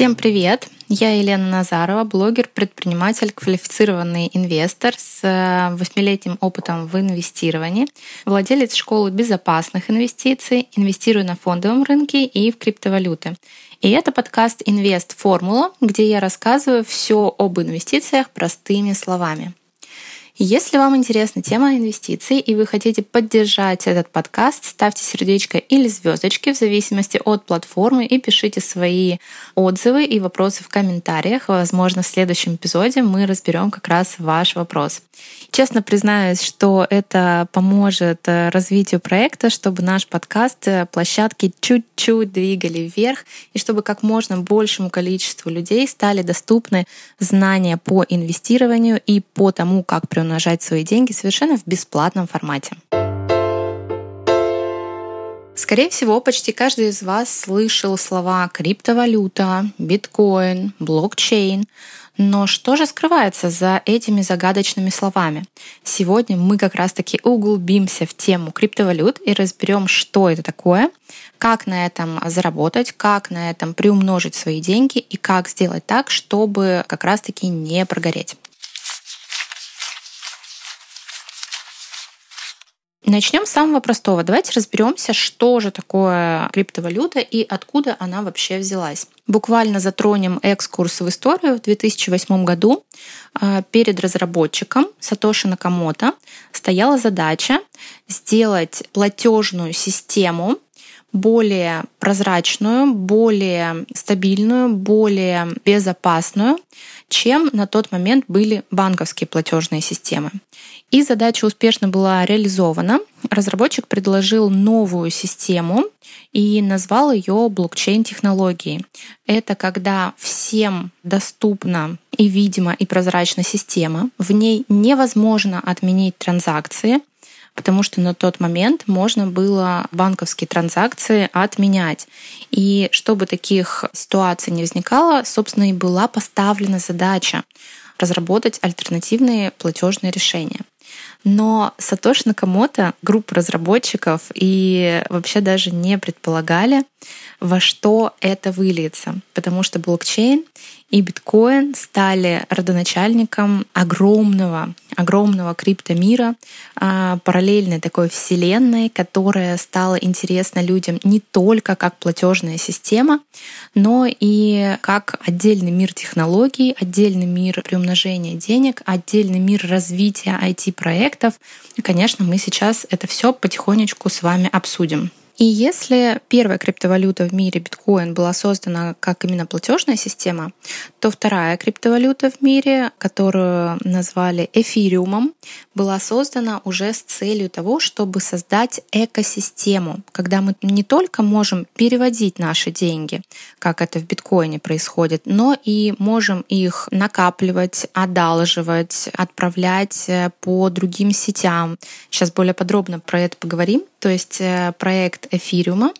Всем привет! Я Елена Назарова, блогер, предприниматель, квалифицированный инвестор с э, восьмилетним опытом в инвестировании, владелец школы безопасных инвестиций, инвестирую на фондовом рынке и в криптовалюты. И это подкаст «Инвест Формула», где я рассказываю все об инвестициях простыми словами. Если вам интересна тема инвестиций и вы хотите поддержать этот подкаст, ставьте сердечко или звездочки в зависимости от платформы и пишите свои отзывы и вопросы в комментариях. Возможно, в следующем эпизоде мы разберем как раз ваш вопрос. Честно признаюсь, что это поможет э, развитию проекта, чтобы наш подкаст э, площадки чуть-чуть двигали вверх и чтобы как можно большему количеству людей стали доступны знания по инвестированию и по тому, как приумножать умножать свои деньги совершенно в бесплатном формате. Скорее всего, почти каждый из вас слышал слова криптовалюта, биткоин, блокчейн. Но что же скрывается за этими загадочными словами? Сегодня мы как раз-таки углубимся в тему криптовалют и разберем, что это такое, как на этом заработать, как на этом приумножить свои деньги и как сделать так, чтобы как раз-таки не прогореть. Начнем с самого простого. Давайте разберемся, что же такое криптовалюта и откуда она вообще взялась. Буквально затронем экскурс в историю. В 2008 году а, перед разработчиком Сатоши Накамото стояла задача сделать платежную систему более прозрачную, более стабильную, более безопасную, чем на тот момент были банковские платежные системы. И задача успешно была реализована. Разработчик предложил новую систему и назвал ее блокчейн-технологией. Это когда всем доступна и видима и прозрачна система. В ней невозможно отменить транзакции, потому что на тот момент можно было банковские транзакции отменять. И чтобы таких ситуаций не возникало, собственно, и была поставлена задача разработать альтернативные платежные решения. Но Сатош Накамото, группа разработчиков и вообще даже не предполагали, во что это выльется, потому что блокчейн и биткоин стали родоначальником огромного, огромного криптомира, а, параллельной такой вселенной, которая стала интересна людям не только как платежная система, но и как отдельный мир технологий, отдельный мир приумножения денег, отдельный мир развития IT-проектов. И, конечно, мы сейчас это все потихонечку с вами обсудим. И если первая криптовалюта в мире, биткоин, была создана как именно платежная система, то вторая криптовалюта в мире, которую назвали эфириумом, была создана уже с целью того, чтобы создать экосистему, когда мы не только можем переводить наши деньги, как это в биткоине происходит, но и можем их накапливать, одалживать, отправлять э, по другим сетям. Сейчас более подробно про это поговорим. То есть э, проект эфириума,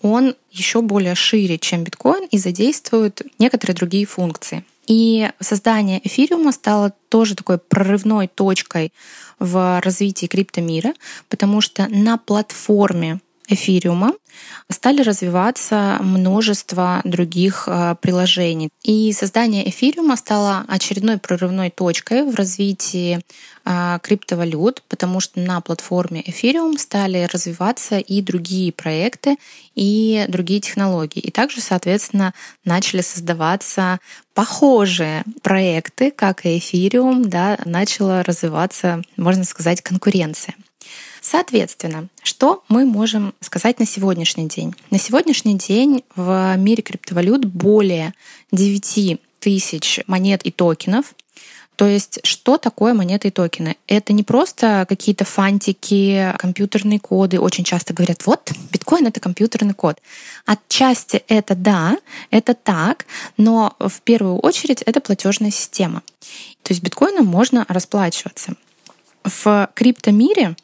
он еще более шире, чем биткоин, и задействует некоторые другие функции. И создание эфириума стало тоже такой прорывной точкой в развитии криптомира, потому что на платформе эфириума стали развиваться множество других э, приложений. И создание эфириума стало очередной прорывной точкой в развитии э, криптовалют, потому что на платформе эфириум стали развиваться и другие проекты, и другие технологии. И также, соответственно, начали создаваться похожие проекты, как и эфириум, да, начала развиваться, можно сказать, конкуренция. Соответственно, что мы можем сказать на сегодняшний день? На сегодняшний день в мире криптовалют более 9 тысяч монет и токенов. То есть, что такое монеты и токены? Это не просто какие-то фантики, компьютерные коды. Очень часто говорят, вот, биткоин — это компьютерный код. Отчасти это да, это так, но в первую очередь это платежная система. То есть биткоином можно расплачиваться. В криптомире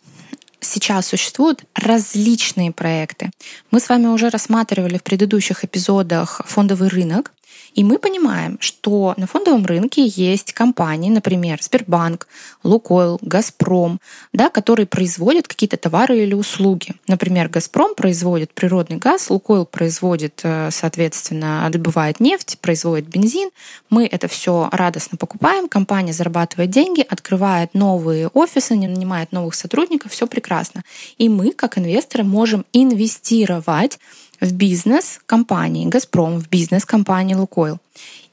сейчас существуют различные проекты. Мы с вами уже рассматривали в предыдущих эпизодах фондовый рынок. И мы понимаем, что на фондовом рынке есть компании, например, Сбербанк, Лукойл, Газпром, да, которые производят какие-то товары или услуги. Например, Газпром производит природный газ, Лукойл производит, э, соответственно, добывает нефть, производит бензин. Мы это все радостно покупаем, компания зарабатывает деньги, открывает новые офисы, нанимает новых сотрудников, все прекрасно. И мы, как инвесторы, можем инвестировать в бизнес компании «Газпром», в бизнес компании «Лукойл».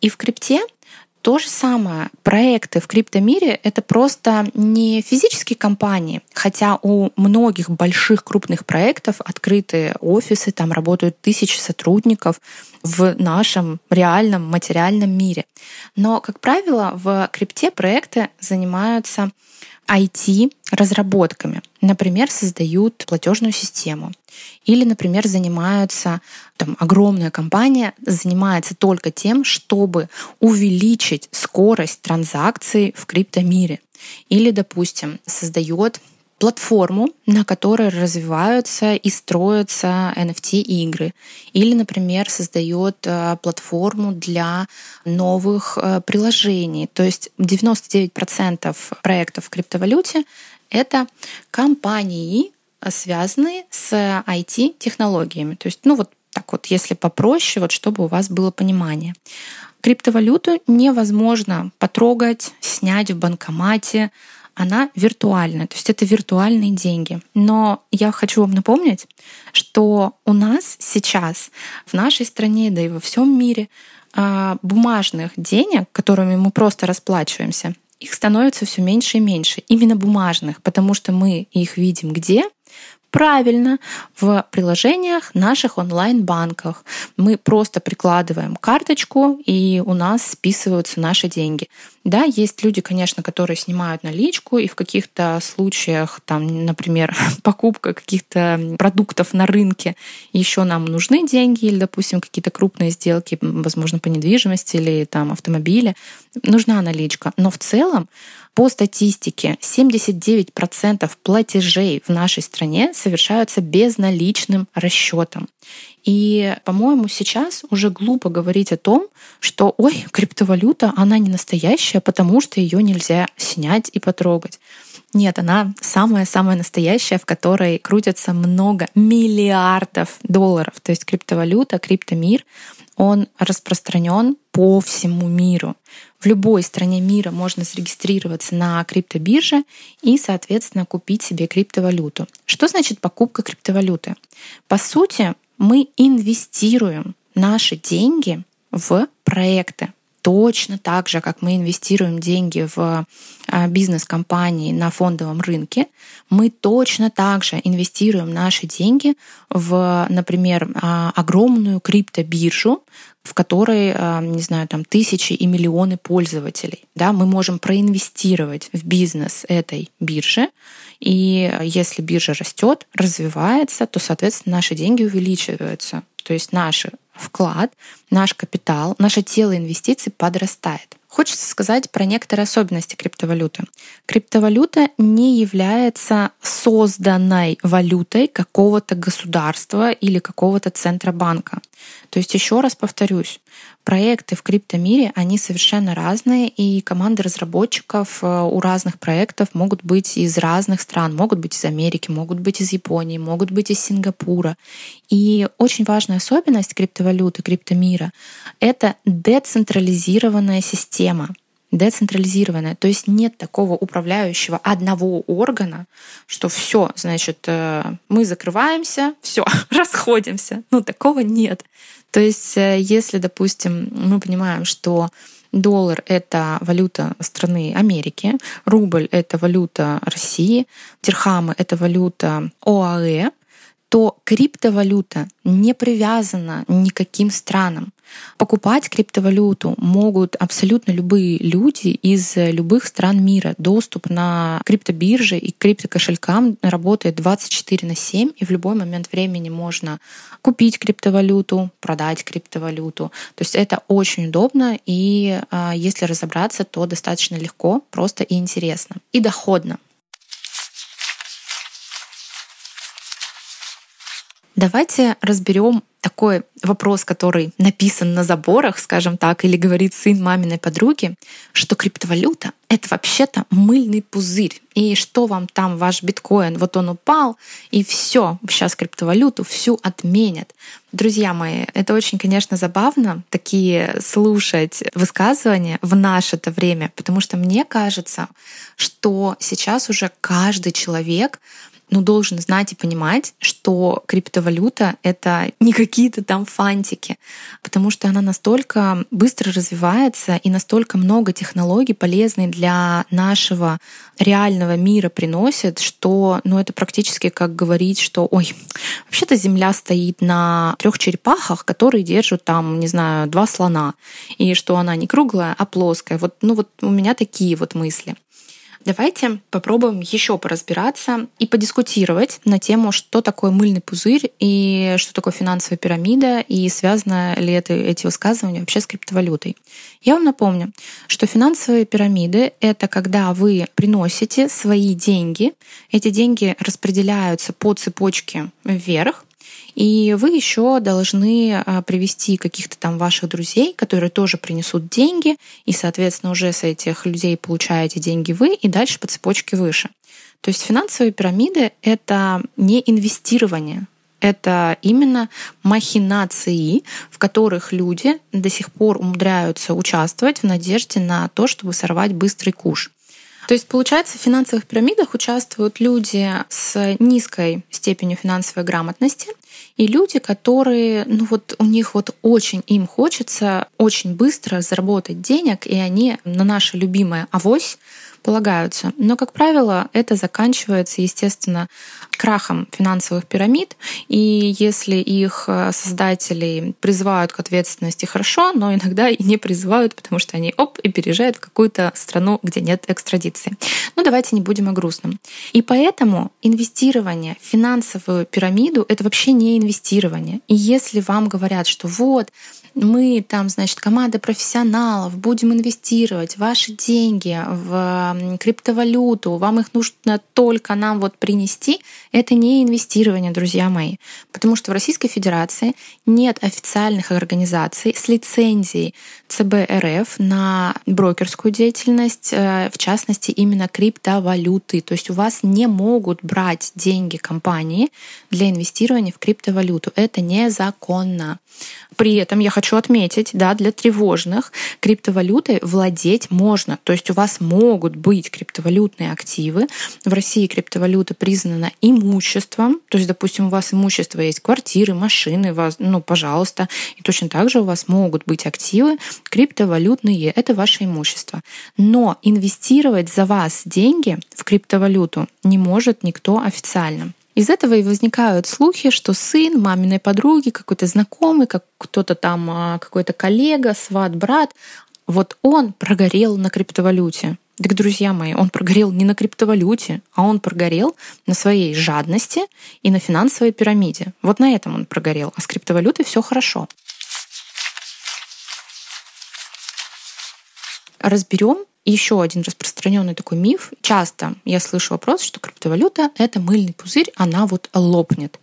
И в крипте то же самое. Проекты в криптомире — это просто не физические компании, хотя у многих больших крупных проектов открыты офисы, там работают тысячи сотрудников в нашем реальном материальном мире. Но, как правило, в крипте проекты занимаются IT-разработками. Например, создают платежную систему. Или, например, занимаются, там, огромная компания занимается только тем, чтобы увеличить скорость транзакций в криптомире. Или, допустим, создает платформу, на которой развиваются и строятся NFT-игры. Или, например, создает э, платформу для новых э, приложений. То есть 99% проектов в криптовалюте — это компании, связанные с IT-технологиями. То есть, ну вот так вот, если попроще, вот чтобы у вас было понимание. Криптовалюту невозможно потрогать, снять в банкомате, она виртуальная, то есть это виртуальные деньги. Но я хочу вам напомнить, что у нас сейчас в нашей стране, да и во всем мире а, бумажных денег, которыми мы просто расплачиваемся, их становится все меньше и меньше. Именно бумажных, потому что мы их видим где? Правильно, в приложениях наших онлайн-банках мы просто прикладываем карточку, и у нас списываются наши деньги. Да, есть люди, конечно, которые снимают наличку, и в каких-то случаях, там, например, покупка каких-то продуктов на рынке, еще нам нужны деньги, или, допустим, какие-то крупные сделки, возможно, по недвижимости или там автомобиле, нужна наличка. Но в целом по статистике, 79% платежей в нашей стране совершаются безналичным расчетом. И, по-моему, сейчас уже глупо говорить о том, что, ой, криптовалюта, она не настоящая, потому что ее нельзя снять и потрогать. Нет, она самая-самая настоящая, в которой крутятся много миллиардов долларов. То есть криптовалюта, криптомир, он распространен по всему миру. В любой стране мира можно зарегистрироваться на криптобирже и, соответственно, купить себе криптовалюту. Что значит покупка криптовалюты? По сути, мы инвестируем наши деньги в проекты. Точно так же, как мы инвестируем деньги в а, бизнес-компании на фондовом рынке, мы точно так же инвестируем наши деньги в, например, а, огромную криптобиржу, в которой, не знаю, там тысячи и миллионы пользователей. Да, мы можем проинвестировать в бизнес этой биржи, и если биржа растет, развивается, то, соответственно, наши деньги увеличиваются. То есть наш вклад, наш капитал, наше тело инвестиций подрастает. Хочется сказать про некоторые особенности криптовалюты. Криптовалюта не является созданной валютой какого-то государства или какого-то центробанка. То есть еще раз повторюсь, проекты в криптомире, они совершенно разные, и команды разработчиков э, у разных проектов могут быть из разных стран, могут быть из Америки, могут быть из Японии, могут быть из Сингапура. И очень важная особенность криптовалюты, криптомира — это децентрализированная система децентрализированная, то есть нет такого управляющего одного органа, что все, значит, э, мы закрываемся, все, расходимся. Ну, такого нет. То есть, э, если, допустим, мы понимаем, что доллар — это валюта страны Америки, рубль — это валюта России, дирхамы — это валюта ОАЭ, то криптовалюта не привязана никаким странам. Покупать криптовалюту могут абсолютно любые люди из любых стран мира. Доступ на криптобирже и криптокошелькам работает 24 на 7, и в любой момент времени можно купить криптовалюту, продать криптовалюту. То есть это очень удобно, и а, если разобраться, то достаточно легко, просто и интересно. И доходно. Давайте разберем такой вопрос, который написан на заборах, скажем так, или говорит сын маминой подруги, что криптовалюта — это вообще-то мыльный пузырь. И что вам там ваш биткоин? Вот он упал, и все, сейчас криптовалюту всю отменят. Друзья мои, это очень, конечно, забавно, такие слушать высказывания в наше это время, потому что мне кажется, что сейчас уже каждый человек ну, должен знать и понимать, что криптовалюта — это не какие-то там фантики, потому что она настолько быстро развивается и настолько много технологий полезных для нашего реального мира приносит, что ну, это практически как говорить, что ой, вообще-то Земля стоит на трех черепахах, которые держат там, не знаю, два слона, и что она не круглая, а плоская. Вот, ну вот у меня такие вот мысли. Давайте попробуем еще поразбираться и подискутировать на тему, что такое мыльный пузырь и что такое финансовая пирамида и связано ли это, эти высказывания вообще с криптовалютой. Я вам напомню, что финансовые пирамиды — это когда вы приносите свои деньги, эти деньги распределяются по цепочке вверх, и вы еще должны а, привести каких-то там ваших друзей, которые тоже принесут деньги, и, соответственно, уже с этих людей получаете деньги вы, и дальше по цепочке выше. То есть финансовые пирамиды — это не инвестирование, это именно махинации, в которых люди до сих пор умудряются участвовать в надежде на то, чтобы сорвать быстрый куш. То есть, получается, в финансовых пирамидах участвуют люди с низкой степенью финансовой грамотности и люди, которые, ну вот у них вот очень им хочется очень быстро заработать денег, и они на наше любимое авось полагаются. Но, как правило, это заканчивается, естественно, крахом финансовых пирамид. И если их э, создателей призывают к ответственности хорошо, но иногда и не призывают, потому что они оп и переезжают в какую-то страну, где нет экстрадиции. Ну, давайте не будем о грустном. И поэтому инвестирование в финансовую пирамиду — это вообще не инвестирование. И если вам говорят, что вот, мы там, значит, команда профессионалов, будем инвестировать ваши деньги в криптовалюту, вам их нужно только нам вот принести, это не инвестирование, друзья мои. Потому что в Российской Федерации нет официальных организаций с лицензией ЦБ РФ на брокерскую деятельность, э, в частности, именно криптовалюты. То есть у вас не могут брать деньги компании для инвестирования в криптовалюту. Это незаконно. При этом я хочу отметить, да, для тревожных криптовалютой владеть можно. То есть у вас могут быть криптовалютные активы. В России криптовалюта признана имуществом. То есть, допустим, у вас имущество есть квартиры, машины, вас, ну, пожалуйста. И точно так же у вас могут быть активы криптовалютные. Это ваше имущество. Но инвестировать за вас деньги в криптовалюту не может никто официально. Из этого и возникают слухи, что сын маминой подруги, какой-то знакомый, как кто-то там, а, какой-то коллега, сват, брат, вот он прогорел на криптовалюте. Так, друзья мои, он прогорел не на криптовалюте, а он прогорел на своей жадности и на финансовой пирамиде. Вот на этом он прогорел. А с криптовалютой все хорошо. Разберем еще один распространенный такой миф. Часто я слышу вопрос, что криптовалюта — это мыльный пузырь, она вот лопнет.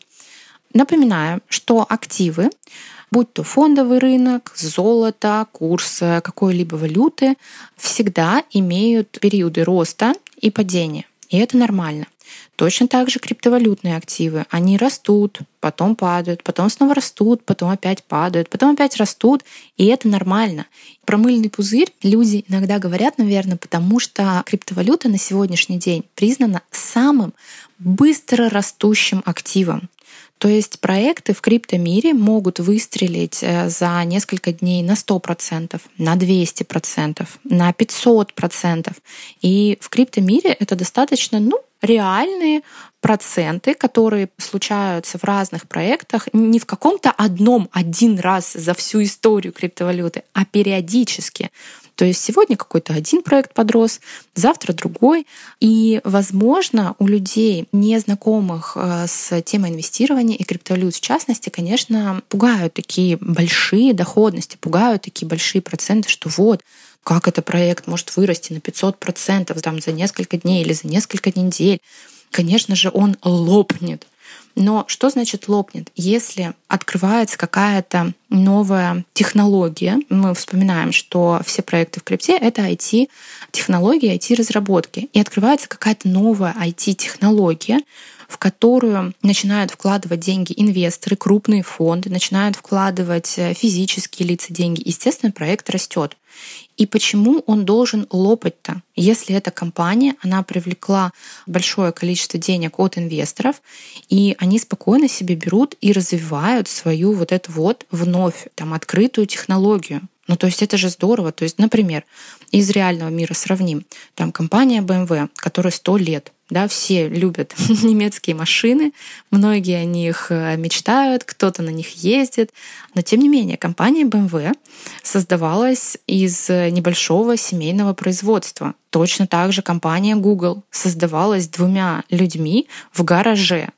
Напоминаю, что активы, будь то фондовый рынок, золото, курс какой-либо валюты, всегда имеют периоды роста и падения. И это нормально. Точно так же криптовалютные активы. Они растут, потом падают, потом снова растут, потом опять падают, потом опять растут, и это нормально. Про мыльный пузырь люди иногда говорят, наверное, потому что криптовалюта на сегодняшний день признана самым быстро растущим активом. То есть проекты в криптомире могут выстрелить э, за несколько дней на 100%, на 200%, на 500%. И в криптомире это достаточно, ну, реальные проценты, которые случаются в разных проектах, не в каком-то одном один раз за всю историю криптовалюты, а периодически. То есть сегодня какой-то один проект подрос, завтра другой. И, возможно, у людей, не знакомых э, с темой инвестирования и криптовалют в частности, конечно, пугают такие большие доходности, пугают такие большие проценты, что вот, как этот проект может вырасти на 500% там, за несколько дней или за несколько недель. Конечно же, он лопнет. Но что значит лопнет? Если открывается какая-то новая технология, мы вспоминаем, что все проекты в крипте — это IT-технологии, IT-разработки, и открывается какая-то новая IT-технология, в которую начинают вкладывать деньги инвесторы, крупные фонды, начинают вкладывать э, физические лица деньги. Естественно, проект растет. И почему он должен лопать-то? Если эта компания, она привлекла большое количество денег от инвесторов, и они спокойно себе берут и развивают свою вот эту вот вновь там открытую технологию. Ну, то есть это же здорово. То есть, например, из реального мира сравним. Там компания BMW, которая 100 лет да, все любят немецкие машины, многие о них э, мечтают, кто-то на них ездит. Но тем не менее, компания BMW создавалась из небольшого семейного производства. Точно так же компания Google создавалась двумя людьми в гараже.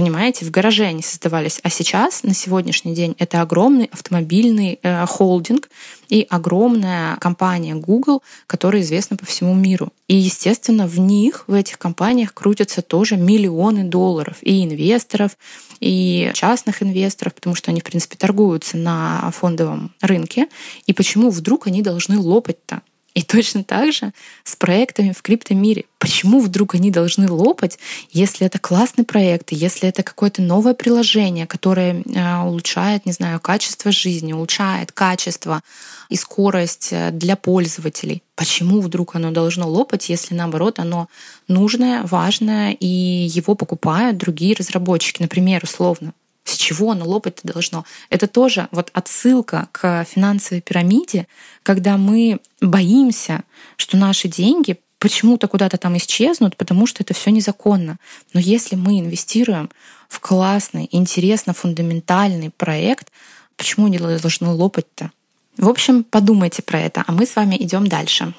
Понимаете, в гараже они создавались. А сейчас, на сегодняшний день, это огромный автомобильный э, холдинг и огромная компания Google, которая известна по всему миру. И, естественно, в них, в этих компаниях крутятся тоже миллионы долларов и инвесторов, и частных инвесторов, потому что они, в принципе, торгуются на фондовом рынке. И почему вдруг они должны лопать-то? И точно так же с проектами в криптомире. Почему вдруг они должны лопать, если это классный проект, если это какое-то новое приложение, которое э, улучшает, не знаю, качество жизни, улучшает качество и скорость э, для пользователей? Почему вдруг оно должно лопать, если наоборот оно нужное, важное, и его покупают другие разработчики? Например, условно, с чего оно лопать должно? Это тоже вот отсылка к финансовой пирамиде, когда мы боимся, что наши деньги почему-то куда-то там исчезнут, потому что это все незаконно. Но если мы инвестируем в классный, интересно фундаментальный проект, почему не должны лопать-то? В общем, подумайте про это, а мы с вами идем дальше.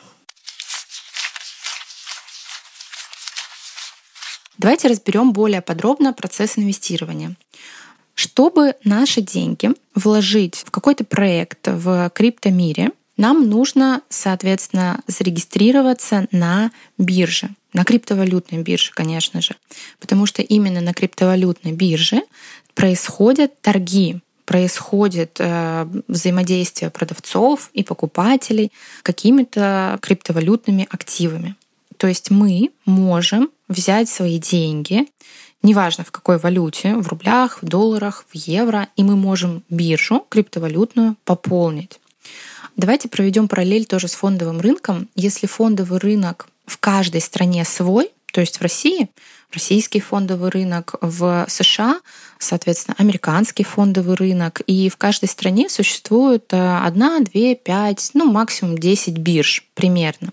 Давайте разберем более подробно процесс инвестирования. Чтобы наши деньги вложить в какой-то проект в криптомире, нам нужно, соответственно, зарегистрироваться на бирже, на криптовалютной бирже, конечно же, потому что именно на криптовалютной бирже происходят торги, происходит э, взаимодействие продавцов и покупателей какими-то криптовалютными активами. То есть мы можем взять свои деньги неважно в какой валюте, в рублях, в долларах, в евро, и мы можем биржу криптовалютную пополнить. Давайте проведем параллель тоже с фондовым рынком. Если фондовый рынок в каждой стране свой, то есть в России российский фондовый рынок, в США, соответственно, американский фондовый рынок, и в каждой стране существует э, одна, две, пять, ну максимум 10 бирж примерно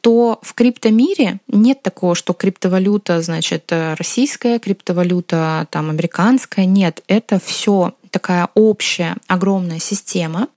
то в криптомире нет такого, что криптовалюта, значит, э, российская, криптовалюта там американская. Нет, это все такая общая огромная система.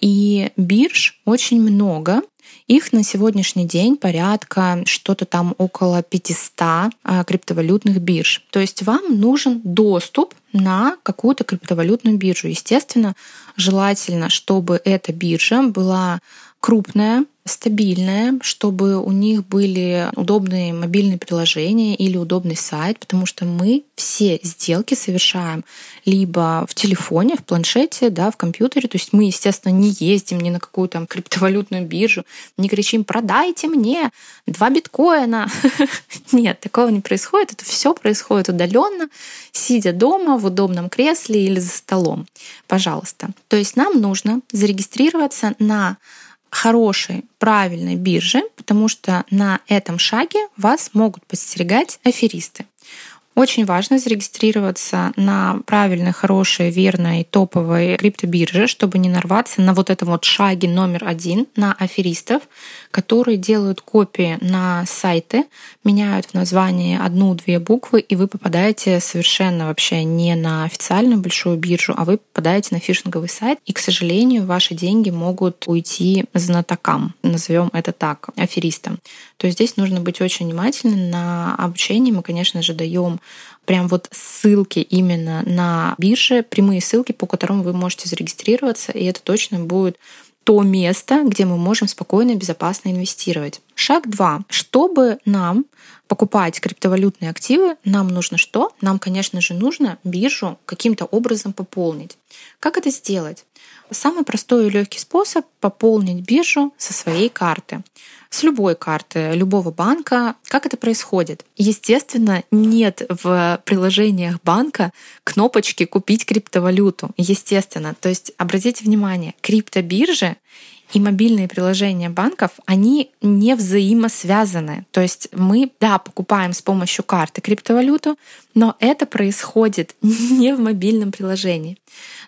И бирж очень много. Их на сегодняшний день порядка что-то там около 500 а, криптовалютных бирж. То есть вам нужен доступ на какую-то криптовалютную биржу. Естественно, желательно, чтобы эта биржа была крупная, стабильная, чтобы у них были удобные мобильные приложения или удобный сайт, потому что мы все сделки совершаем либо в телефоне, в планшете, да, в компьютере. То есть мы, естественно, не ездим ни на какую там криптовалютную биржу, не кричим «продайте мне два биткоина». Нет, такого не происходит. Это все происходит удаленно, сидя дома в удобном кресле или за столом. Пожалуйста. То есть нам нужно зарегистрироваться на хорошей, правильной бирже, потому что на этом шаге вас могут подстерегать аферисты. Очень важно зарегистрироваться на правильной, хорошей, верной, топовой криптобирже, чтобы не нарваться на вот этом вот шаге номер один, на аферистов, которые делают копии на сайты, меняют в названии одну-две буквы, и вы попадаете совершенно вообще не на официальную большую биржу, а вы попадаете на фишинговый сайт, и, к сожалению, ваши деньги могут уйти знатокам, назовем это так, аферистам. То есть здесь нужно быть очень внимательным на обучение. Мы, конечно же, даем прям вот ссылки именно на бирже, прямые ссылки, по которым вы можете зарегистрироваться, и это точно будет то место, где мы можем спокойно и безопасно инвестировать. Шаг два. Чтобы нам покупать криптовалютные активы, нам нужно что? Нам, конечно же, нужно биржу каким-то образом пополнить. Как это сделать? Самый простой и легкий способ пополнить биржу со своей карты. С любой карты, любого банка. Как это происходит? Естественно, нет в приложениях банка кнопочки «Купить криптовалюту». Естественно. То есть обратите внимание, криптобиржи и мобильные приложения банков, они не взаимосвязаны. То есть мы, да, покупаем с помощью карты криптовалюту, но это происходит не в мобильном приложении.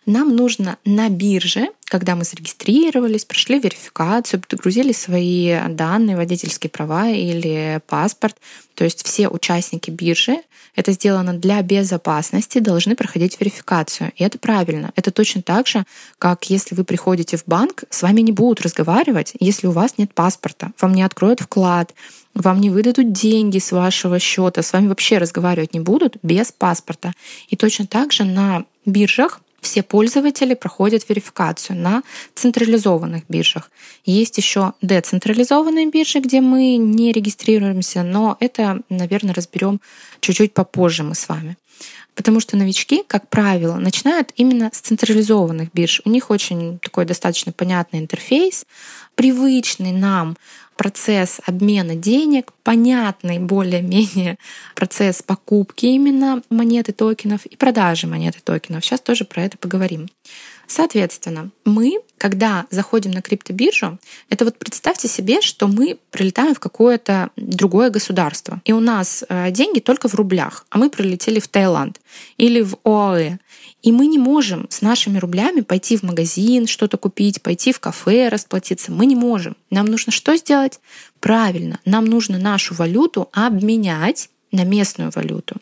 Нам нужно на бирже, когда мы зарегистрировались, прошли верификацию, подгрузили свои данные, водительские права или паспорт, то есть все участники биржи это сделано для безопасности, должны проходить верификацию. И это правильно. Это точно так же, как если вы приходите в банк, с вами не будут разговаривать, если у вас нет паспорта, вам не откроют вклад, вам не выдадут деньги с вашего счета, с вами вообще разговаривать не будут без паспорта. И точно так же на биржах все пользователи проходят верификацию на централизованных биржах. Есть еще децентрализованные биржи, где мы не регистрируемся, но это, наверное, разберем чуть-чуть попозже мы с вами. Потому что новички, как правило, начинают именно с централизованных бирж. У них очень такой достаточно понятный интерфейс, привычный нам процесс обмена денег, понятный более-менее процесс покупки именно монеты токенов и продажи монеты токенов. Сейчас тоже про это поговорим. Соответственно, мы, когда заходим на криптобиржу, это вот представьте себе, что мы прилетаем в какое-то другое государство, и у нас э, деньги только в рублях, а мы прилетели в Таиланд или в ОАЭ. И мы не можем с нашими рублями пойти в магазин, что-то купить, пойти в кафе, расплатиться. Мы не можем. Нам нужно что сделать? Правильно, нам нужно нашу валюту обменять на местную валюту.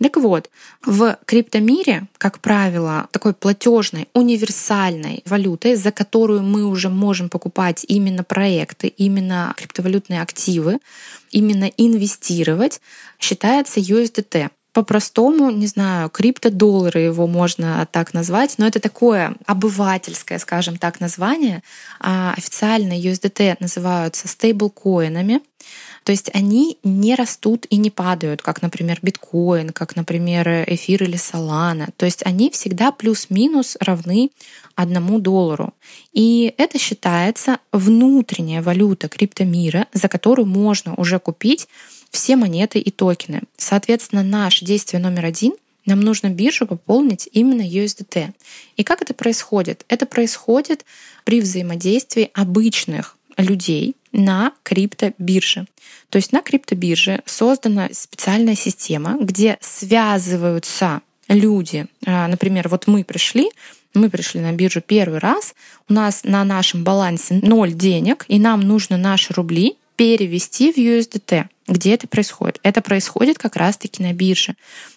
Так вот, в криптомире, как правило, такой платежной, универсальной валютой, за которую мы уже можем покупать именно проекты, именно криптовалютные активы, именно инвестировать, считается USDT по-простому, не знаю, криптодоллары его можно так назвать, но это такое обывательское, скажем так, название. А официально USDT называются стейблкоинами. То есть они не растут и не падают, как, например, биткоин, как, например, эфир или солана. То есть они всегда плюс-минус равны одному доллару. И это считается внутренняя валюта криптомира, за которую можно уже купить все монеты и токены. Соответственно, наш действие номер один нам нужно биржу пополнить именно USDT. И как это происходит? Это происходит при взаимодействии обычных людей на криптобирже. То есть на криптобирже создана специальная система, где связываются люди. А, например, вот мы пришли, мы пришли на биржу первый раз, у нас на нашем балансе ноль денег, и нам нужно наши рубли перевести в USDT. Где это происходит? Это происходит как раз-таки на бирже.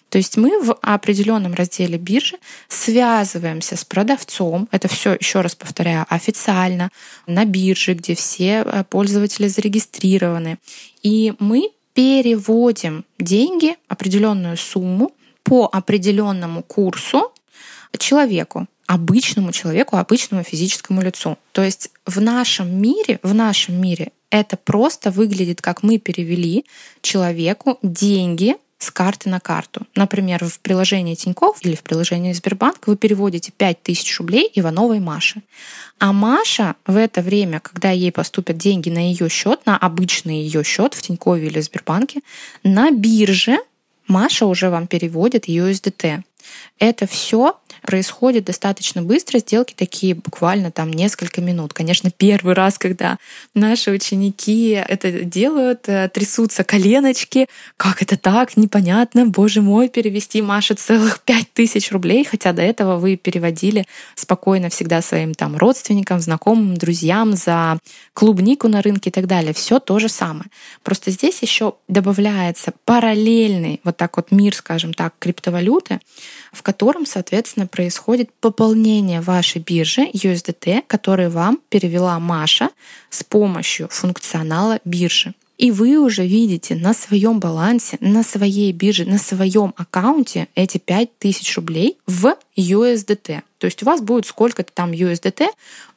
То есть мы в определенном разделе биржи связываемся с продавцом. Это все, еще раз повторяю, официально на бирже, где все э, пользователи зарегистрированы. И мы переводим деньги, определенную сумму по определенному курсу человеку обычному человеку, обычному физическому лицу. То есть в нашем мире, в нашем мире это просто выглядит, как мы перевели человеку деньги с карты на карту. Например, в приложении Тинькофф или в приложении Сбербанк вы переводите 5000 рублей Ивановой Маше. А Маша в это время, когда ей поступят деньги на ее счет, на обычный ее счет в Тинькове или Сбербанке, на бирже Маша уже вам переводит USDT. Это все происходит достаточно быстро, сделки такие буквально там несколько минут. Конечно, первый раз, когда наши ученики это делают, э, трясутся коленочки, как это так, непонятно, боже мой, перевести Маше целых пять тысяч рублей, хотя до этого вы переводили спокойно всегда своим там родственникам, знакомым, друзьям за клубнику на рынке и так далее. Все то же самое. Просто здесь еще добавляется параллельный вот так вот мир, скажем так, криптовалюты, в котором, соответственно, происходит пополнение вашей биржи USDT, который вам перевела Маша с помощью функционала биржи. И вы уже видите на своем балансе, на своей бирже, на своем аккаунте эти 5000 рублей в USDT. То есть у вас будет сколько-то там USDT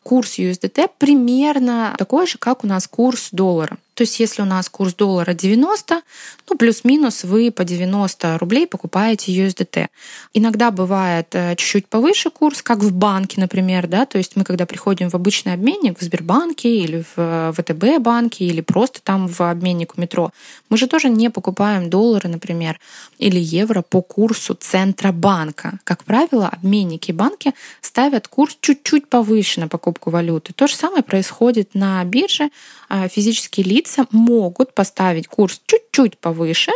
курс USDT примерно такой же, как у нас курс доллара. То есть если у нас курс доллара 90, ну плюс-минус вы по 90 рублей покупаете USDT. Иногда бывает э, чуть-чуть повыше курс, как в банке, например, да, то есть мы когда приходим в обычный обменник в Сбербанке или в э, ВТБ банке или просто там в обменник у метро, мы же тоже не покупаем доллары, например, или евро по курсу Центробанка. Как правило, обменники и банки ставят курс чуть-чуть повыше на покупку валюты. То же самое происходит на бирже. А, физические лица могут поставить курс чуть-чуть повыше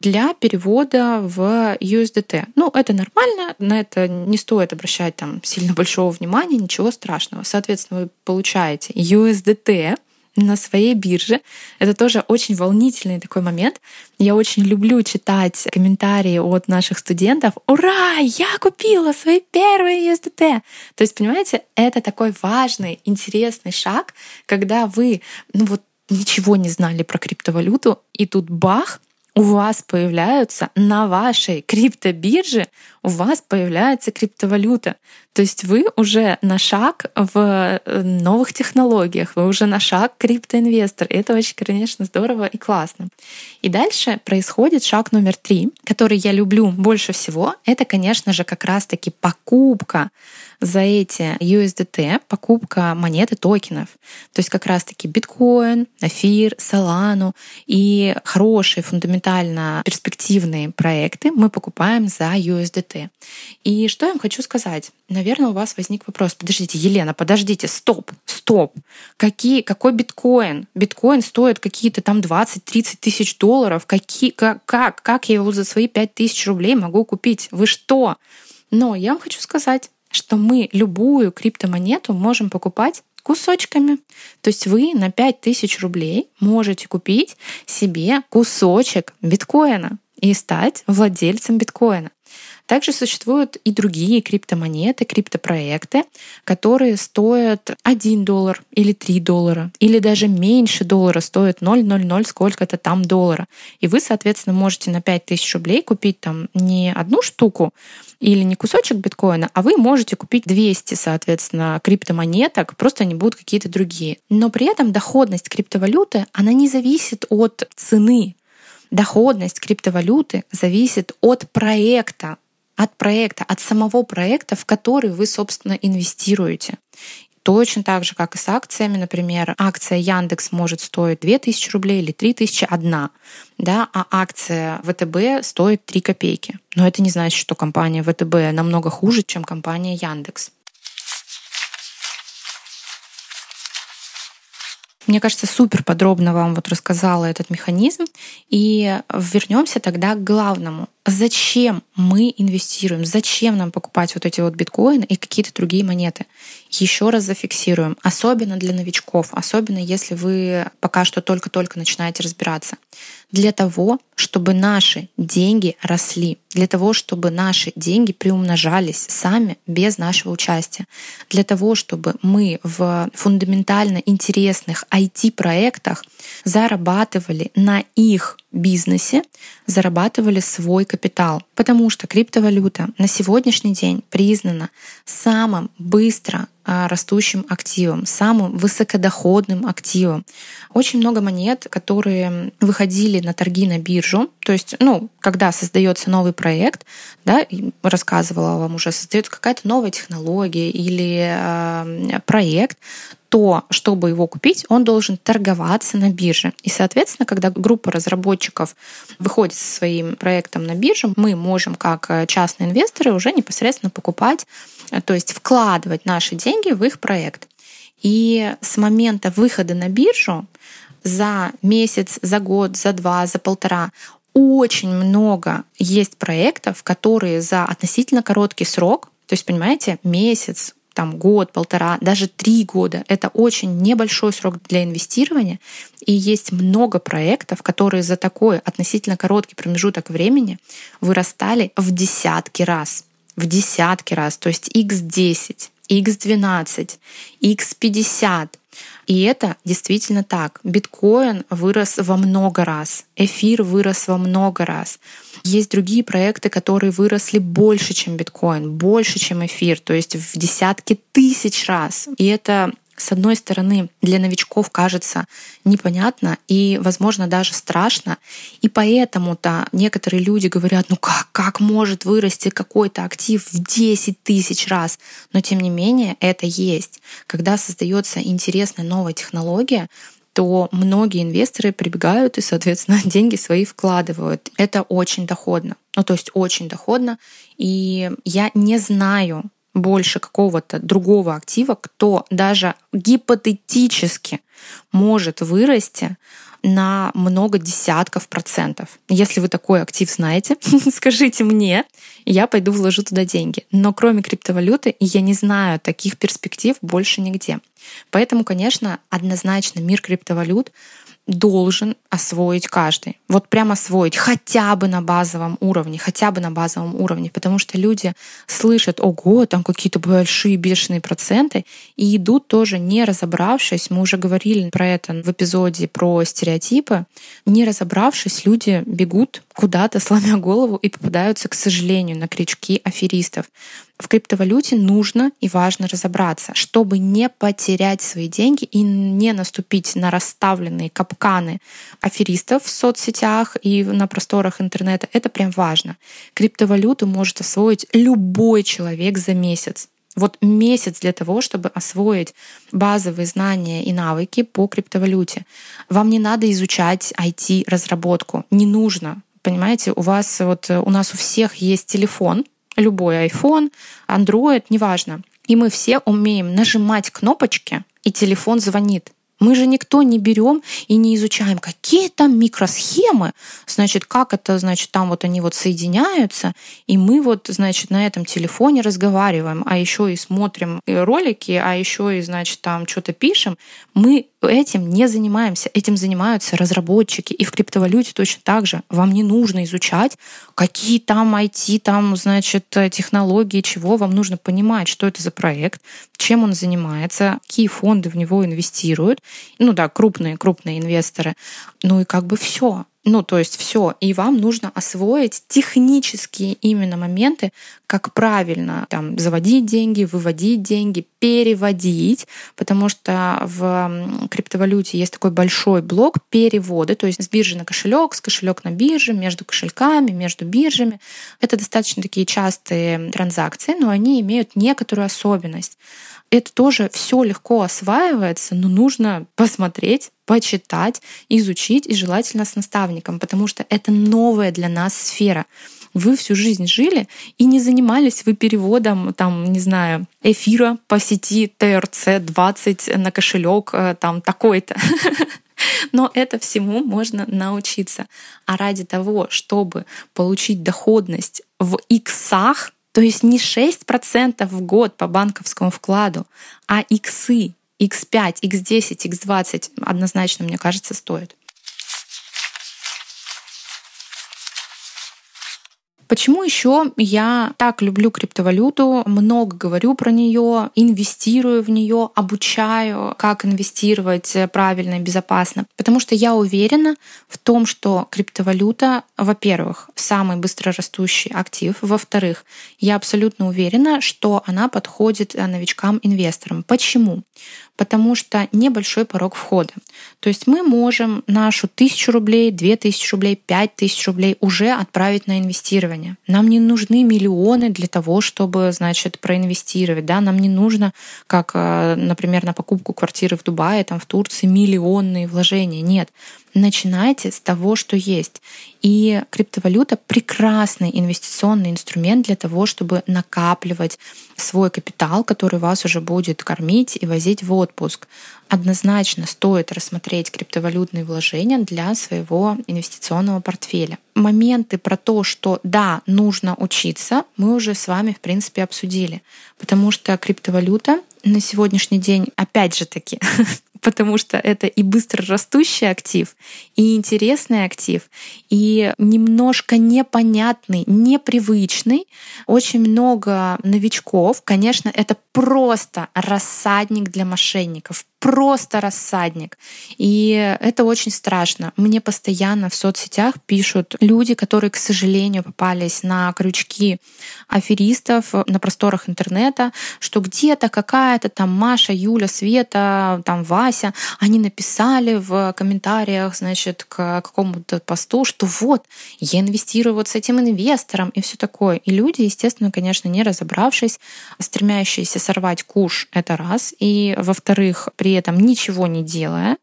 для перевода в USDT. Ну, это нормально, на это не стоит обращать там сильно большого внимания, ничего страшного. Соответственно, вы получаете USDT, на своей бирже. Это тоже очень волнительный такой момент. Я очень люблю читать комментарии от наших студентов. Ура! Я купила свои первые USDT! То есть, понимаете, это такой важный, интересный шаг, когда вы, ну вот, ничего не знали про криптовалюту, и тут бах, у вас появляются на вашей криптобирже, у вас появляется криптовалюта. То есть вы уже на шаг в э, новых технологиях, вы уже на шаг криптоинвестор. И это очень, конечно, здорово и классно. И дальше происходит шаг номер три, который я люблю больше всего. Это, конечно же, как раз-таки покупка за эти USDT покупка монеты токенов. То есть как раз-таки биткоин, эфир, солану и хорошие фундаментально перспективные проекты мы покупаем за USDT. И что я вам хочу сказать? Наверное, у вас возник вопрос. Подождите, Елена, подождите, стоп, стоп. Какие, какой биткоин? Биткоин стоит какие-то там 20-30 тысяч долларов. Какие, как, как, как я его за свои 5 тысяч рублей могу купить? Вы что? Но я вам хочу сказать, что мы любую криптомонету можем покупать кусочками. То есть вы на 5000 рублей можете купить себе кусочек биткоина и стать владельцем биткоина. Также существуют и другие криптомонеты, криптопроекты, которые стоят 1 доллар или 3 доллара, или даже меньше доллара стоят 0,00 сколько-то там доллара. И вы, соответственно, можете на 5000 рублей купить там не одну штуку или не кусочек биткоина, а вы можете купить 200, соответственно, криптомонеток, просто они будут какие-то другие. Но при этом доходность криптовалюты, она не зависит от цены. Доходность криптовалюты зависит от проекта, от проекта, от самого проекта, в который вы, собственно, инвестируете. Точно так же, как и с акциями, например, акция Яндекс может стоить 2000 рублей или 3000 одна, да, а акция ВТБ стоит 3 копейки. Но это не значит, что компания ВТБ намного хуже, чем компания Яндекс. Мне кажется, супер подробно вам вот рассказала этот механизм. И вернемся тогда к главному. Зачем мы инвестируем? Зачем нам покупать вот эти вот биткоины и какие-то другие монеты? Еще раз зафиксируем, особенно для новичков, особенно если вы пока что только-только начинаете разбираться. Для того, чтобы наши деньги росли, для того, чтобы наши деньги приумножались сами без нашего участия, для того, чтобы мы в фундаментально интересных IT-проектах зарабатывали на их бизнесе, зарабатывали свой капитал. Потому что криптовалюта на сегодняшний день признана самым быстро а, растущим активом, самым высокодоходным активом. Очень много монет, которые выходили на торги на биржу, то есть, ну, когда создается новый проект, да, рассказывала вам уже, создается какая-то новая технология или э, проект, то, чтобы его купить, он должен торговаться на бирже. И, соответственно, когда группа разработчиков выходит со своим проектом на биржу, мы можем, как э, частные инвесторы, уже непосредственно покупать, э, то есть вкладывать наши деньги в их проект. И с момента выхода на биржу за месяц, за год, за два, за полтора очень много есть проектов, которые за относительно короткий срок, то есть, понимаете, месяц, там год, полтора, даже три года. Это очень небольшой срок для инвестирования. И есть много проектов, которые за такой относительно короткий промежуток времени вырастали в десятки раз. В десятки раз, то есть x10 x12, x50. И это действительно так. Биткоин вырос во много раз, эфир вырос во много раз. Есть другие проекты, которые выросли больше, чем биткоин, больше, чем эфир, то есть в десятки тысяч раз. И это с одной стороны, для новичков кажется непонятно и, возможно, даже страшно. И поэтому-то некоторые люди говорят, ну как, как может вырасти какой-то актив в 10 тысяч раз? Но тем не менее это есть. Когда создается интересная новая технология, то многие инвесторы прибегают и, соответственно, деньги свои вкладывают. Это очень доходно. Ну, то есть очень доходно. И я не знаю больше какого-то другого актива, кто даже гипотетически может вырасти на много десятков процентов. Если вы такой актив знаете, скажите мне, я пойду вложу туда деньги. Но кроме криптовалюты я не знаю таких перспектив больше нигде. Поэтому, конечно, однозначно мир криптовалют должен освоить каждый. Вот прямо освоить. Хотя бы на базовом уровне, хотя бы на базовом уровне, потому что люди слышат, ого, там какие-то большие бешеные проценты, и идут тоже не разобравшись, мы уже говорили про это в эпизоде про стереотипы, не разобравшись, люди бегут куда-то, сломя голову, и попадаются, к сожалению, на крючки аферистов. В криптовалюте нужно и важно разобраться, чтобы не потерять свои деньги и не наступить на расставленные капканы аферистов в соцсетях и на просторах интернета. Это прям важно. Криптовалюту может освоить любой человек за месяц. Вот месяц для того, чтобы освоить базовые знания и навыки по криптовалюте. Вам не надо изучать IT-разработку. Не нужно. Понимаете, у вас вот у нас у всех есть телефон, любой iPhone, Android, неважно. И мы все умеем нажимать кнопочки, и телефон звонит. Мы же никто не берем и не изучаем, какие там микросхемы, значит, как это, значит, там вот они вот соединяются, и мы вот, значит, на этом телефоне разговариваем, а еще и смотрим ролики, а еще и, значит, там что-то пишем. Мы этим не занимаемся, этим занимаются разработчики. И в криптовалюте точно так же. Вам не нужно изучать, какие там IT, там, значит, технологии, чего. Вам нужно понимать, что это за проект, чем он занимается, какие фонды в него инвестируют. Ну да, крупные, крупные инвесторы. Ну и как бы все. Ну, то есть все. И вам нужно освоить технические именно моменты, как правильно там заводить деньги, выводить деньги, переводить, потому что в криптовалюте есть такой большой блок переводы, то есть с биржи на кошелек, с кошелек на бирже, между кошельками, между биржами. Это достаточно такие частые транзакции, но они имеют некоторую особенность это тоже все легко осваивается, но нужно посмотреть, почитать, изучить и желательно с наставником, потому что это новая для нас сфера. Вы всю жизнь жили и не занимались вы переводом, там, не знаю, эфира по сети ТРЦ-20 на кошелек э, там такой-то. Но это всему можно научиться. А ради того, чтобы получить доходность в иксах, то есть не 6% в год по банковскому вкладу, а иксы, x5, x10, x20 однозначно, мне кажется, стоит. Почему еще я так люблю криптовалюту, много говорю про нее, инвестирую в нее, обучаю, как инвестировать правильно и безопасно? Потому что я уверена в том, что криптовалюта, во-первых, самый быстрорастущий актив, во-вторых, я абсолютно уверена, что она подходит новичкам-инвесторам. Почему? Потому что небольшой порог входа. То есть мы можем нашу тысячу рублей, две тысячи рублей, пять тысяч рублей уже отправить на инвестирование. Нам не нужны миллионы для того, чтобы, значит, проинвестировать. Да? Нам не нужно, как, э, например, на покупку квартиры в Дубае, там, в Турции, миллионные вложения. Нет. Начинайте с того, что есть. И криптовалюта — прекрасный инвестиционный инструмент для того, чтобы накапливать свой капитал, который вас уже будет кормить и возить в отпуск. Однозначно стоит рассмотреть криптовалютные вложения для своего инвестиционного портфеля. Моменты про то, что да, нужно учиться, мы уже с вами, в принципе, обсудили. Потому что криптовалюта на сегодняшний день, опять же таки, потому что это и быстро растущий актив, и интересный актив, и немножко непонятный, непривычный. Очень много новичков. Конечно, это просто рассадник для мошенников, просто рассадник. И это очень страшно. Мне постоянно в соцсетях пишут люди, которые, к сожалению, попались на крючки аферистов на просторах интернета, что где-то какая-то там Маша, Юля, Света, там Вася, они написали в комментариях, значит, к какому-то посту, что вот, я инвестирую вот с этим инвестором и все такое. И люди, естественно, конечно, не разобравшись, стремящиеся сорвать куш, это раз. И, во-вторых, при этом ничего не делая,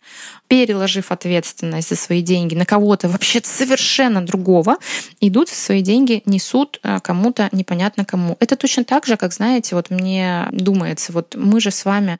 переложив ответственность за свои деньги на кого-то вообще совершенно другого, идут свои деньги, несут э, кому-то непонятно кому. Это точно так же, как, знаете, вот мне думается, вот мы же с вами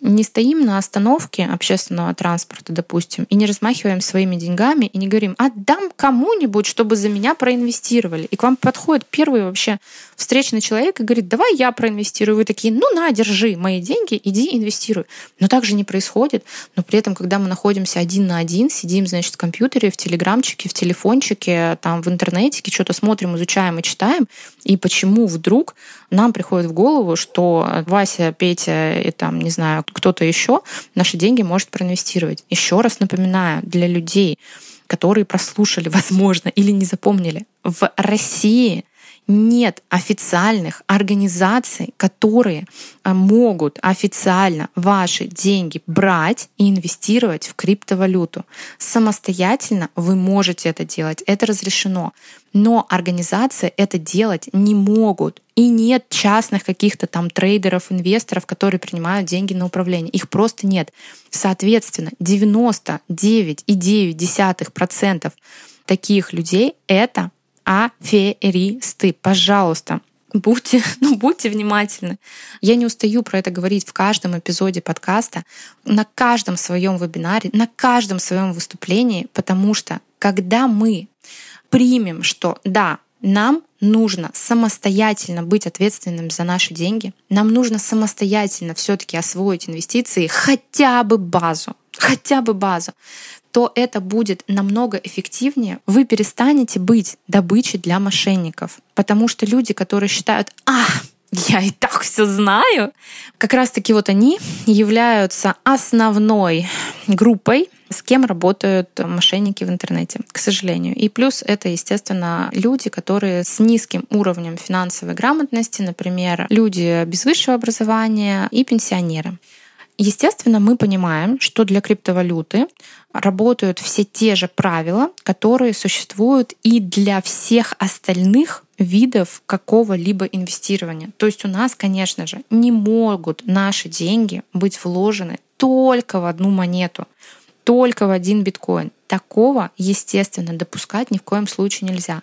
не стоим на остановке общественного транспорта, допустим, и не размахиваем своими деньгами, и не говорим, отдам кому-нибудь, чтобы за меня проинвестировали. И к вам подходит первый вообще встречный человек и говорит, давай я проинвестирую. Вы такие, ну на, держи мои деньги, иди инвестируй. Но так же не происходит. Но при этом, когда мы находимся один на один, сидим, значит, в компьютере, в телеграмчике, в телефончике, там, в интернете, что-то смотрим, изучаем и читаем, и почему вдруг нам приходит в голову, что Вася, Петя и там, не знаю, кто-то еще наши деньги может проинвестировать. Еще раз напоминаю, для людей, которые прослушали, возможно, или не запомнили, в России нет официальных организаций, которые э, могут официально ваши деньги брать и инвестировать в криптовалюту. Самостоятельно вы можете это делать, это разрешено. Но организации это делать не могут. И нет частных каких-то там трейдеров, инвесторов, которые принимают деньги на управление. Их просто нет. Соответственно, 99,9% таких людей — это аферисты. Пожалуйста, будьте, ну, будьте внимательны. Я не устаю про это говорить в каждом эпизоде подкаста, на каждом своем вебинаре, на каждом своем выступлении, потому что когда мы примем, что да, нам нужно самостоятельно быть ответственным за наши деньги, нам нужно самостоятельно все-таки освоить инвестиции, хотя бы базу, хотя бы базу, то это будет намного эффективнее. Вы перестанете быть добычей для мошенников. Потому что люди, которые считают, а, я и так все знаю, как раз-таки вот они являются основной группой, с кем работают мошенники в интернете, к сожалению. И плюс это, естественно, люди, которые с низким уровнем финансовой грамотности, например, люди без высшего образования и пенсионеры. Естественно, мы понимаем, что для криптовалюты работают все те же правила, которые существуют и для всех остальных видов какого-либо инвестирования. То есть у нас, конечно же, не могут наши деньги быть вложены только в одну монету только в один биткоин. Такого, естественно, допускать ни в коем случае нельзя.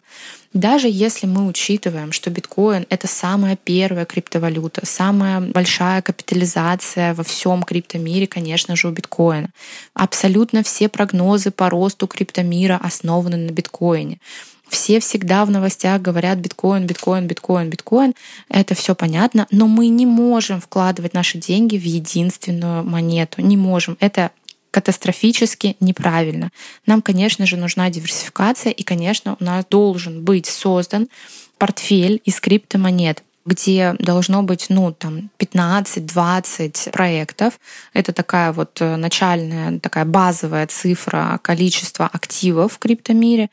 Даже если мы учитываем, что биткоин — это самая первая криптовалюта, самая большая капитализация во всем криптомире, конечно же, у биткоина. Абсолютно все прогнозы по росту криптомира основаны на биткоине. Все всегда в новостях говорят биткоин, биткоин, биткоин, биткоин. Это все понятно, но мы не можем вкладывать наши деньги в единственную монету. Не можем. Это катастрофически неправильно. Нам, конечно же, нужна диверсификация, и, конечно, у нас должен быть создан портфель из криптомонет где должно быть, ну, там, 15-20 проектов. Это такая вот э, начальная, такая базовая цифра количества активов в криптомире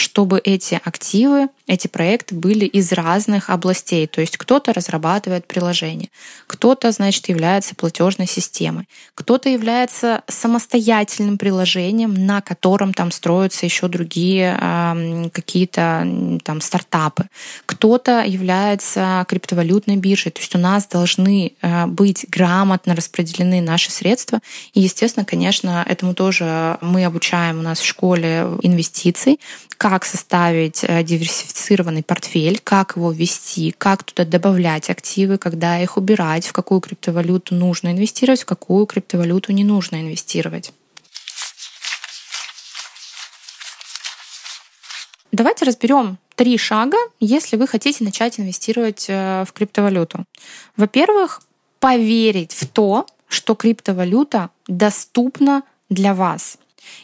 чтобы эти активы, эти проекты были из разных областей. То есть кто-то разрабатывает приложение, кто-то, значит, является платежной системой, кто-то является самостоятельным приложением, на котором там строятся еще другие э, какие-то там стартапы. Кто-то является криптовалютной биржей. То есть у нас должны э, быть грамотно распределены наши средства. И, естественно, конечно, этому тоже мы обучаем у нас в школе инвестиций, как составить э, диверсифицированный портфель, как его ввести, как туда добавлять активы, когда их убирать, в какую криптовалюту нужно инвестировать, в какую криптовалюту не нужно инвестировать. Давайте разберем три шага, если вы хотите начать инвестировать э, в криптовалюту. Во-первых, поверить в то, что криптовалюта доступна для вас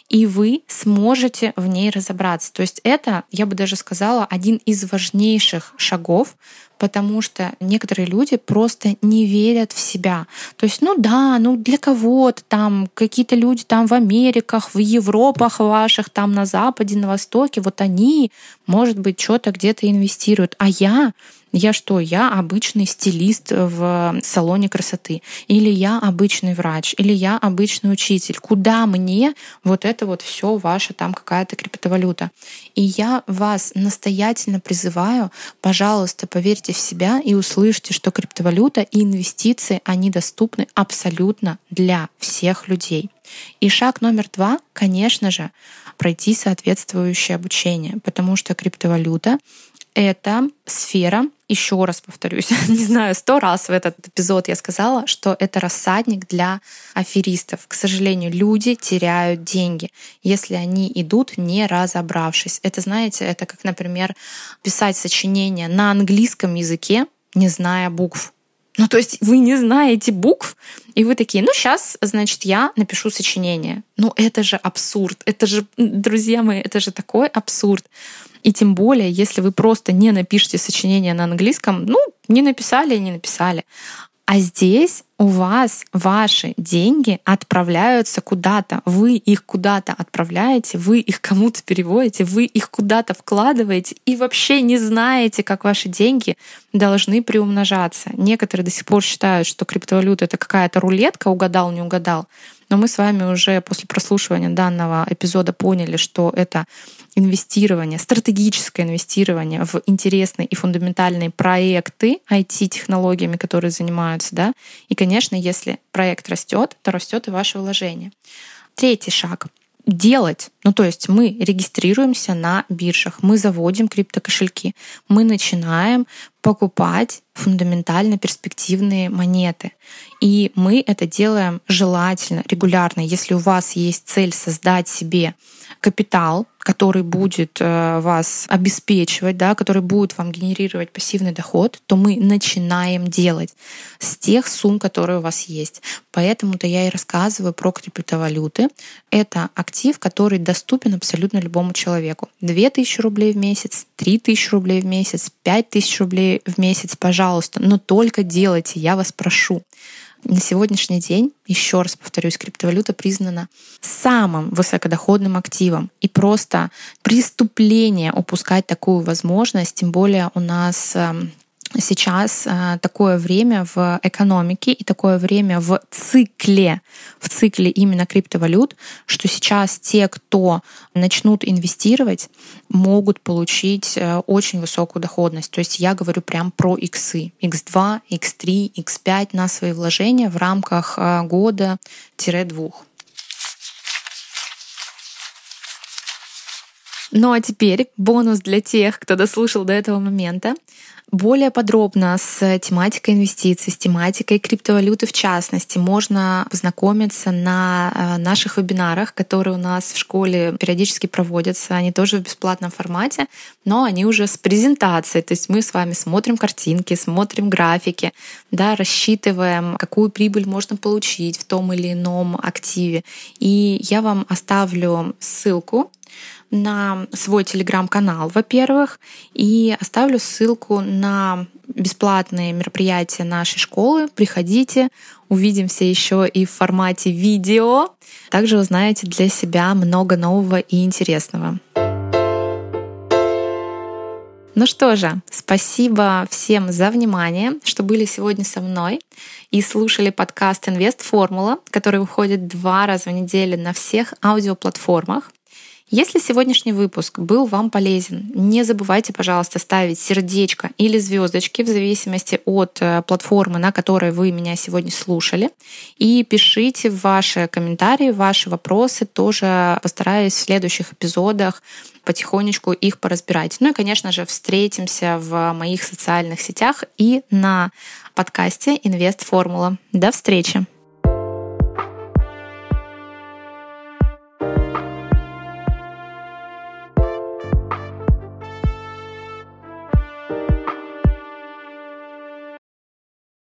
и вы сможете в ней разобраться. То есть это, я бы даже сказала, один из важнейших шагов, потому что некоторые люди просто не верят в себя. То есть, ну да, ну для кого-то там какие-то люди там в Америках, в Европах ваших, там на Западе, на Востоке, вот они, может быть, что-то где-то инвестируют. А я я что? Я обычный стилист в салоне красоты. Или я обычный врач. Или я обычный учитель. Куда мне вот это вот все ваша там какая-то криптовалюта? И я вас настоятельно призываю, пожалуйста, поверьте в себя и услышьте, что криптовалюта и инвестиции, они доступны абсолютно для всех людей. И шаг номер два, конечно же, пройти соответствующее обучение, потому что криптовалюта это сфера, еще раз повторюсь, не знаю, сто раз в этот эпизод я сказала, что это рассадник для аферистов. К сожалению, люди теряют деньги, если они идут не разобравшись. Это, знаете, это как, например, писать сочинение на английском языке, не зная букв. Ну, то есть вы не знаете букв, и вы такие, ну, сейчас, значит, я напишу сочинение. Ну, это же абсурд. Это же, друзья мои, это же такой абсурд. И тем более, если вы просто не напишете сочинение на английском, ну, не написали не написали. А здесь у вас ваши деньги отправляются куда-то, вы их куда-то отправляете, вы их кому-то переводите, вы их куда-то вкладываете и вообще не знаете, как ваши деньги должны приумножаться. Некоторые до сих пор считают, что криптовалюта это какая-то рулетка, угадал, не угадал. Но мы с вами уже после прослушивания данного эпизода поняли, что это инвестирование, стратегическое инвестирование в интересные и фундаментальные проекты IT-технологиями, которые занимаются, да, и, конечно, если проект растет, то растет и ваше вложение. Третий шаг делать. Ну, то есть мы регистрируемся на биржах, мы заводим криптокошельки, мы начинаем покупать фундаментально перспективные монеты. И мы это делаем желательно, регулярно. Если у вас есть цель создать себе капитал, который будет э, вас обеспечивать, да, который будет вам генерировать пассивный доход, то мы начинаем делать с тех сумм, которые у вас есть. Поэтому-то я и рассказываю про криптовалюты. Это актив, который доступен абсолютно любому человеку. 2000 рублей в месяц, 3000 рублей в месяц, 5000 рублей в месяц, пожалуйста, но только делайте, я вас прошу. На сегодняшний день, еще раз повторюсь, криптовалюта признана самым высокодоходным активом. И просто преступление упускать такую возможность, тем более у нас эм, сейчас э, такое время в экономике и такое время в цикле, в цикле именно криптовалют, что сейчас те, кто начнут инвестировать, могут получить э, очень высокую доходность. То есть я говорю прям про иксы. X2, X3, X5 на свои вложения в рамках э, года-двух. Ну а теперь бонус для тех, кто дослушал до этого момента более подробно с тематикой инвестиций, с тематикой криптовалюты в частности, можно познакомиться на э, наших вебинарах, которые у нас в школе периодически проводятся. Они тоже в бесплатном формате, но они уже с презентацией. То есть мы с вами смотрим картинки, смотрим графики, да, рассчитываем, какую прибыль можно получить в том или ином активе. И я вам оставлю ссылку на свой телеграм-канал, во-первых, и оставлю ссылку на бесплатные мероприятия нашей школы. Приходите, увидимся еще и в формате видео. Также узнаете для себя много нового и интересного. Ну что же, спасибо всем за внимание, что были сегодня со мной и слушали подкаст «Инвест Формула», который выходит два раза в неделю на всех аудиоплатформах. Если сегодняшний выпуск был вам полезен, не забывайте, пожалуйста, ставить сердечко или звездочки в зависимости от э, платформы, на которой вы меня сегодня слушали. И пишите ваши комментарии, ваши вопросы. Тоже постараюсь в следующих эпизодах потихонечку их поразбирать. Ну и, конечно же, встретимся в моих социальных сетях и на подкасте «Инвест Формула». До встречи!